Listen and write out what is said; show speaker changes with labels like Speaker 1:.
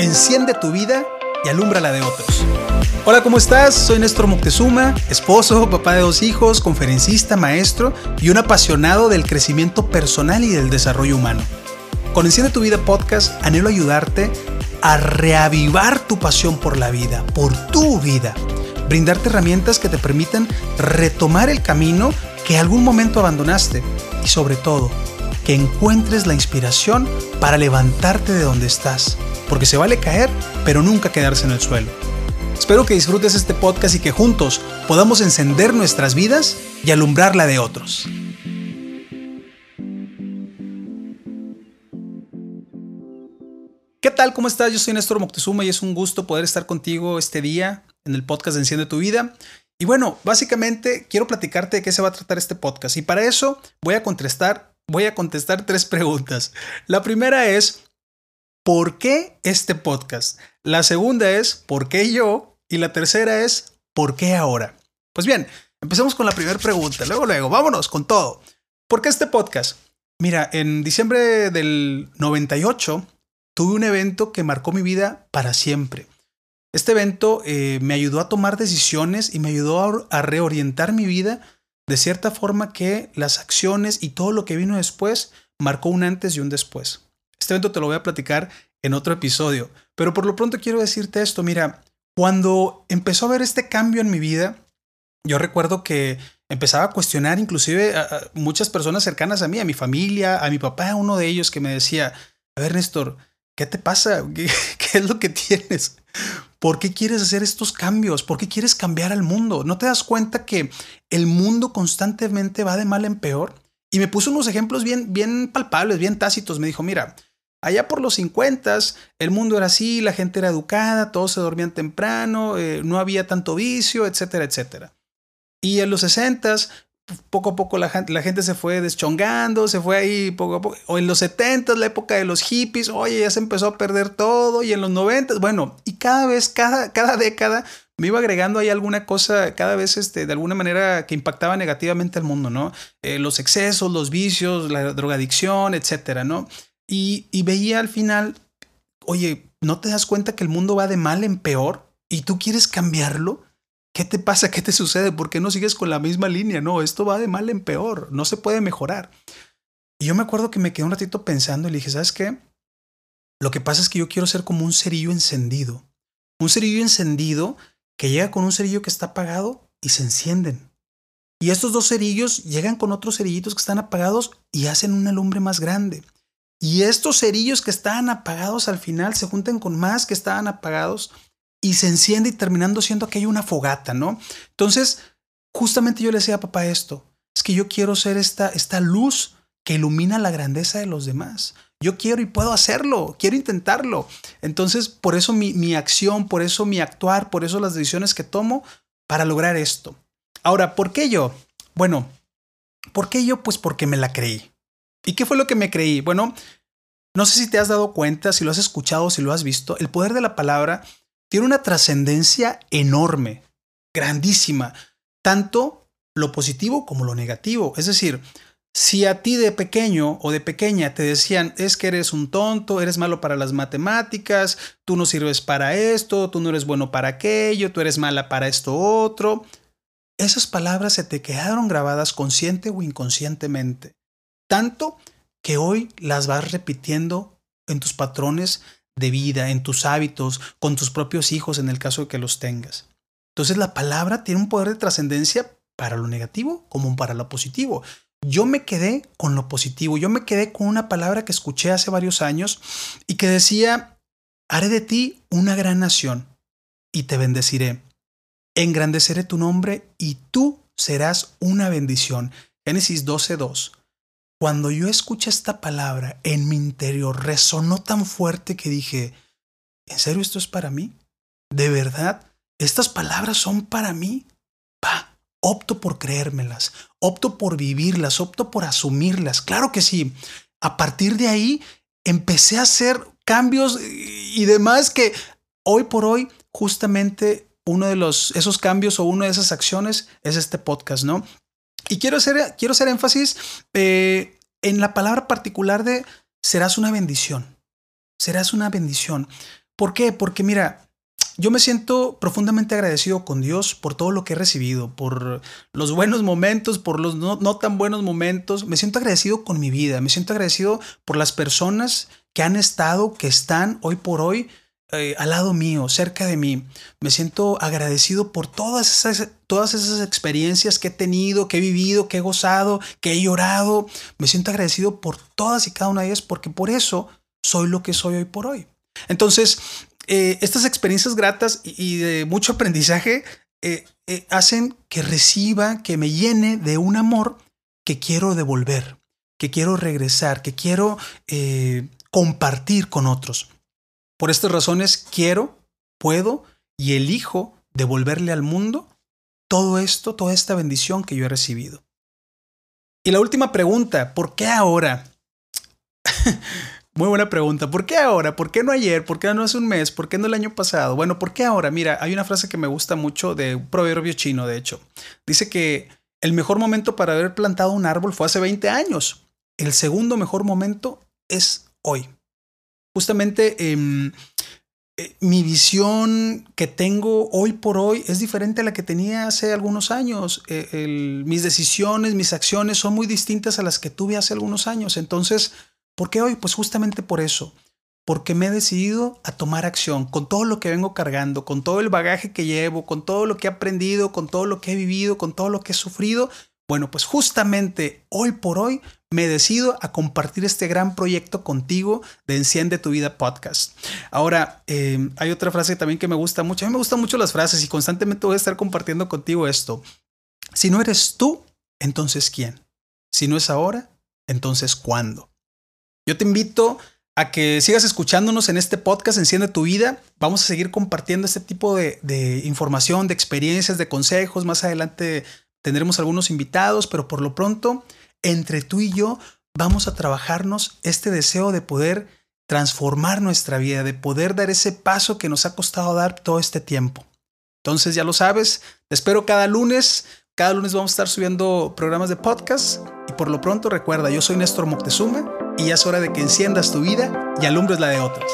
Speaker 1: Enciende tu vida y alumbra la de otros. Hola, ¿cómo estás? Soy Néstor Moctezuma, esposo, papá de dos hijos, conferencista, maestro y un apasionado del crecimiento personal y del desarrollo humano. Con Enciende tu vida podcast anhelo ayudarte a reavivar tu pasión por la vida, por tu vida, brindarte herramientas que te permitan retomar el camino que algún momento abandonaste y sobre todo que encuentres la inspiración para levantarte de donde estás, porque se vale caer, pero nunca quedarse en el suelo. Espero que disfrutes este podcast y que juntos podamos encender nuestras vidas y alumbrar la de otros. ¿Qué tal? ¿Cómo estás? Yo soy Néstor Moctezuma y es un gusto poder estar contigo este día en el podcast de Enciende tu Vida. Y bueno, básicamente quiero platicarte de qué se va a tratar este podcast. Y para eso voy a contestar, voy a contestar tres preguntas. La primera es, ¿por qué este podcast? La segunda es, ¿por qué yo? Y la tercera es, ¿por qué ahora? Pues bien, empecemos con la primera pregunta. Luego, luego, vámonos con todo. ¿Por qué este podcast? Mira, en diciembre del 98 tuve un evento que marcó mi vida para siempre. Este evento eh, me ayudó a tomar decisiones y me ayudó a, a reorientar mi vida de cierta forma que las acciones y todo lo que vino después marcó un antes y un después. Este evento te lo voy a platicar en otro episodio, pero por lo pronto quiero decirte esto, mira, cuando empezó a ver este cambio en mi vida, yo recuerdo que empezaba a cuestionar inclusive a, muchas personas cercanas a mí, a mi familia, a mi papá, uno de ellos que me decía, a ver Néstor, ¿qué te pasa? ¿Qué, qué es lo que tienes? ¿Por qué quieres hacer estos cambios? ¿Por qué quieres cambiar al mundo? ¿No te das cuenta que el mundo constantemente va de mal en peor? Y me puso unos ejemplos bien, bien palpables, bien tácitos. Me dijo, mira, allá por los 50 el mundo era así, la gente era educada, todos se dormían temprano, eh, no había tanto vicio, etcétera, etcétera. Y en los 60 poco a poco la gente, la gente, se fue deschongando, se fue ahí poco a poco. O en los 70 la época de los hippies, oye, ya se empezó a perder todo. Y en los 90 bueno, y cada vez, cada, cada década me iba agregando ahí alguna cosa, cada vez este, de alguna manera que impactaba negativamente al mundo, ¿no? Eh, los excesos, los vicios, la drogadicción, etcétera, ¿no? Y, veía al final, oye, ¿no te das cuenta que el mundo va de mal en peor? ¿Y tú quieres cambiarlo? ¿Qué te pasa? ¿Qué te sucede? ¿Por qué no sigues con la misma línea? No, esto va de mal en peor, no se puede mejorar. Y yo me acuerdo que me quedé un ratito pensando y le dije, ¿sabes qué? Lo que pasa es que yo quiero ser como un cerillo encendido. Un cerillo encendido que llega con un cerillo que está apagado y se encienden. Y estos dos cerillos llegan con otros cerillitos que están apagados y hacen una lumbre más grande. Y estos cerillos que estaban apagados al final se juntan con más que estaban apagados y se enciende y terminando siendo que hay una fogata, ¿no? Entonces, justamente yo le decía a papá esto, es que yo quiero ser esta, esta luz que ilumina la grandeza de los demás. Yo quiero y puedo hacerlo, quiero intentarlo. Entonces, por eso mi, mi acción, por eso mi actuar, por eso las decisiones que tomo para lograr esto. Ahora, ¿por qué yo? Bueno, ¿por qué yo? Pues porque me la creí. ¿Y qué fue lo que me creí? Bueno, no sé si te has dado cuenta, si lo has escuchado, si lo has visto, el poder de la palabra tiene una trascendencia enorme, grandísima, tanto lo positivo como lo negativo. Es decir, si a ti de pequeño o de pequeña te decían es que eres un tonto, eres malo para las matemáticas, tú no sirves para esto, tú no eres bueno para aquello, tú eres mala para esto otro, esas palabras se te quedaron grabadas consciente o inconscientemente, tanto que hoy las vas repitiendo en tus patrones de vida, en tus hábitos, con tus propios hijos en el caso de que los tengas. Entonces la palabra tiene un poder de trascendencia para lo negativo como para lo positivo. Yo me quedé con lo positivo, yo me quedé con una palabra que escuché hace varios años y que decía, haré de ti una gran nación y te bendeciré. Engrandeceré tu nombre y tú serás una bendición. Génesis 12.2. Cuando yo escuché esta palabra en mi interior, resonó tan fuerte que dije, ¿en serio esto es para mí? ¿De verdad? ¿Estas palabras son para mí? Pa, opto por creérmelas, opto por vivirlas, opto por asumirlas. Claro que sí. A partir de ahí empecé a hacer cambios y demás que hoy por hoy justamente uno de los esos cambios o una de esas acciones es este podcast, ¿no? Y quiero hacer, quiero hacer énfasis eh, en la palabra particular de serás una bendición. Serás una bendición. ¿Por qué? Porque mira, yo me siento profundamente agradecido con Dios por todo lo que he recibido, por los buenos momentos, por los no, tan buenos momentos. Me siento agradecido con mi vida, me siento agradecido por las personas que han estado, que están hoy por hoy eh, al lado mío, cerca de mí. Me siento agradecido por todas esas, todas esas experiencias que he tenido, que he vivido, que he gozado, que he llorado. Me siento agradecido por todas y cada una de ellas porque por eso soy lo que soy hoy por hoy. Entonces, eh, estas experiencias gratas y, de mucho aprendizaje eh, eh, hacen que reciba, que me llene de un amor que quiero devolver, que quiero regresar, que quiero compartir con otros. Por estas razones quiero, puedo y elijo devolverle al mundo todo esto, toda esta bendición que yo he recibido. Y la última pregunta, ¿por qué ahora? Muy buena pregunta. ¿Por qué ahora? ¿Por qué no ayer? ¿Por qué no hace un mes? ¿Por qué no el año pasado? Bueno, ¿por qué ahora? Mira, hay una frase que me gusta mucho de un proverbio chino, de hecho. Dice que el mejor momento para haber plantado un árbol fue hace 20 años. El segundo mejor momento es hoy. Justamente em, eh, mi visión que tengo hoy por hoy es diferente a la que tenía hace algunos años. Eh, mis decisiones, mis acciones son muy distintas a las que tuve hace algunos años. Entonces, ¿Por qué hoy? Pues justamente por eso. Porque me he decidido a tomar acción con todo lo que vengo cargando, con todo el bagaje que llevo, con todo lo que he aprendido, con todo lo que he vivido, con todo lo que he sufrido. Bueno, pues justamente hoy por hoy me decido a compartir este gran proyecto contigo de Enciende tu Vida podcast. Ahora, em, hay otra frase también que me gusta mucho. A mí me gustan mucho las frases y constantemente voy a estar compartiendo contigo esto. Si no eres tú, entonces ¿quién? Si no es ahora, entonces ¿cuándo? Yo te invito a que sigas escuchándonos en este podcast Enciende tu vida. Vamos a seguir compartiendo este tipo de, información, de experiencias, de consejos. Más adelante tendremos algunos invitados, pero por lo pronto, entre tú y yo, vamos a trabajarnos este deseo de poder transformar nuestra vida, de poder dar ese paso que nos ha costado dar todo este tiempo. Entonces, ya lo sabes, te espero cada lunes. Cada lunes vamos a estar subiendo programas de podcast. Y por lo pronto, recuerda, yo soy Néstor Moctezuma y ya es hora de que enciendas tu vida y alumbres la de otros.